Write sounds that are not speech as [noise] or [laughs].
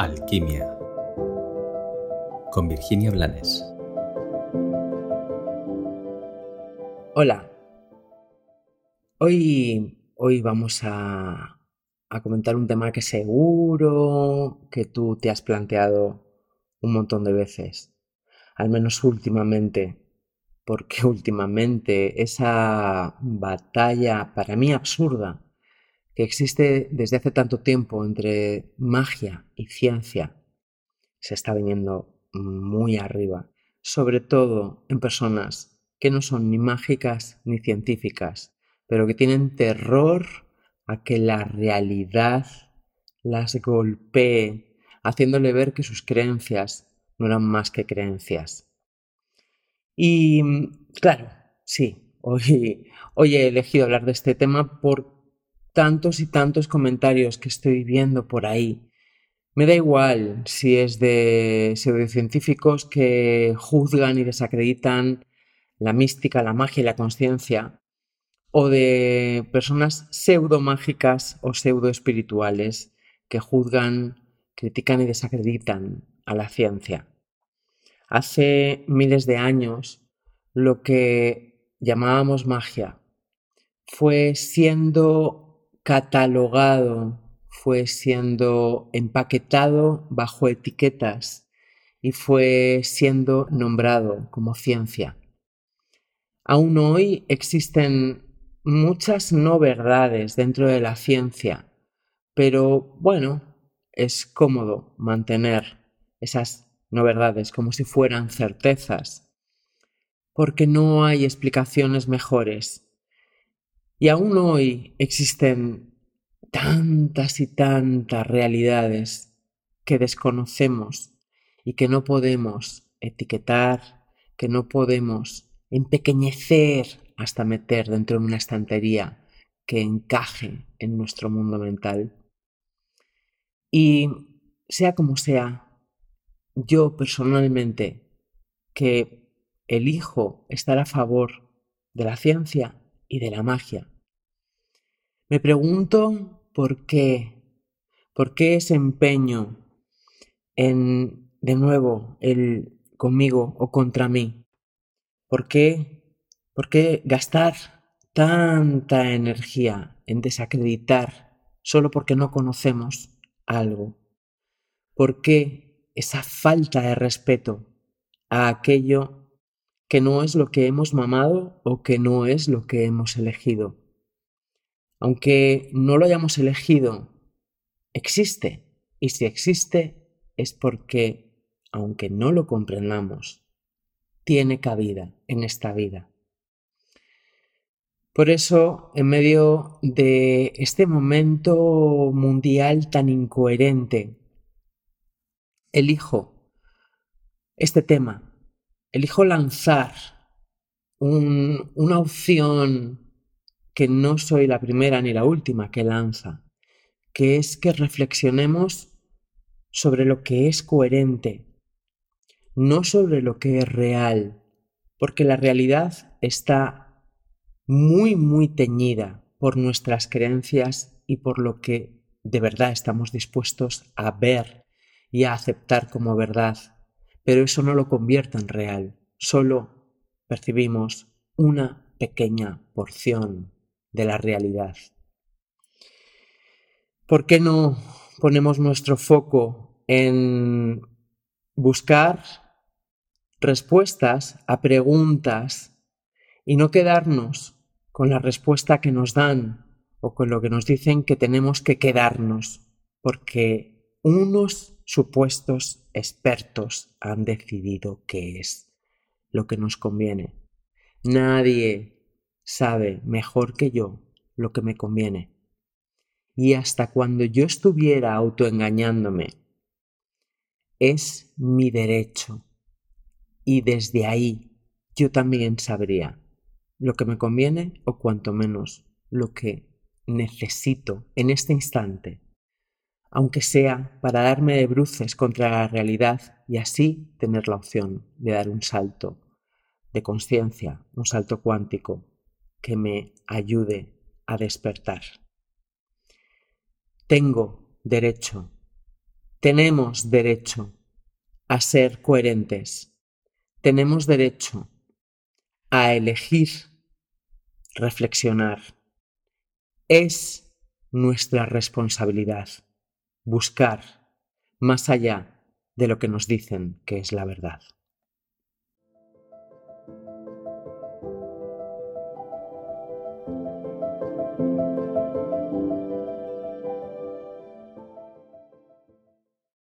Alquimia con Virginia Blanes. Hola. Hoy, hoy vamos a, a comentar un tema que seguro que tú te has planteado un montón de veces, al menos últimamente, porque [laughs] últimamente esa batalla para mí absurda existe desde hace tanto tiempo entre magia y ciencia se está viniendo muy arriba, sobre todo en personas que no son ni mágicas ni científicas, pero que tienen terror a que la realidad las golpee, haciéndole ver que sus creencias no eran más que creencias. Y claro, sí, hoy, hoy he elegido hablar de este tema por tantos y tantos comentarios que estoy viendo por ahí. Me da igual si es de pseudocientíficos que juzgan y desacreditan la mística, la magia y la conciencia, o de personas pseudomágicas o pseudoespirituales que juzgan, critican y desacreditan a la ciencia. Hace miles de años, lo que llamábamos magia fue siendo catalogado, fue siendo empaquetado bajo etiquetas y fue siendo nombrado como ciencia. Aún hoy existen muchas no verdades dentro de la ciencia, pero bueno, es cómodo mantener esas no verdades como si fueran certezas, porque no hay explicaciones mejores y aún hoy existen tantas y tantas realidades que desconocemos y que no podemos etiquetar, que no podemos empequeñecer hasta meter dentro de una estantería que encaje en nuestro mundo mental. Y sea como sea, yo personalmente que elijo estar a favor de la ciencia y de la magia. Me pregunto por qué, por qué ese empeño en, de nuevo, el conmigo o contra mí. ¿Por qué, por qué gastar tanta energía en desacreditar solo porque no conocemos algo? ¿Por qué esa falta de respeto a aquello que no es lo que hemos mamado o que no es lo que hemos elegido. Aunque no lo hayamos elegido, existe. Y si existe es porque, aunque no lo comprendamos, tiene cabida en esta vida. Por eso, en medio de este momento mundial tan incoherente, elijo este tema elijo lanzar una opción que no soy la primera ni la última que lanza, que es que reflexionemos sobre lo que es coherente, no sobre lo que es real, porque la realidad está muy, muy teñida por nuestras creencias y por lo que de verdad estamos dispuestos a ver y a aceptar como verdad pero eso no lo convierte en real, solo percibimos una pequeña porción de la realidad. ¿Por qué no ponemos nuestro foco en buscar respuestas a preguntas y no quedarnos con la respuesta que nos dan o con lo que nos dicen que tenemos que quedarnos? Porque unos supuestos expertos han decidido qué es lo que nos conviene. Nadie sabe mejor que yo lo que me conviene. Y hasta cuando yo estuviera autoengañándome, es mi derecho. Y desde ahí yo también sabría lo que me conviene o cuanto menos lo que necesito en este instante aunque sea para darme de bruces contra la realidad y así tener la opción de dar un salto de conciencia, un salto cuántico que me ayude a despertar. Tengo derecho Tenemos derecho a ser coherentes. Tenemos derecho a elegir reflexionar. Es nuestra responsabilidad buscar más allá de lo que nos dicen que es la verdad.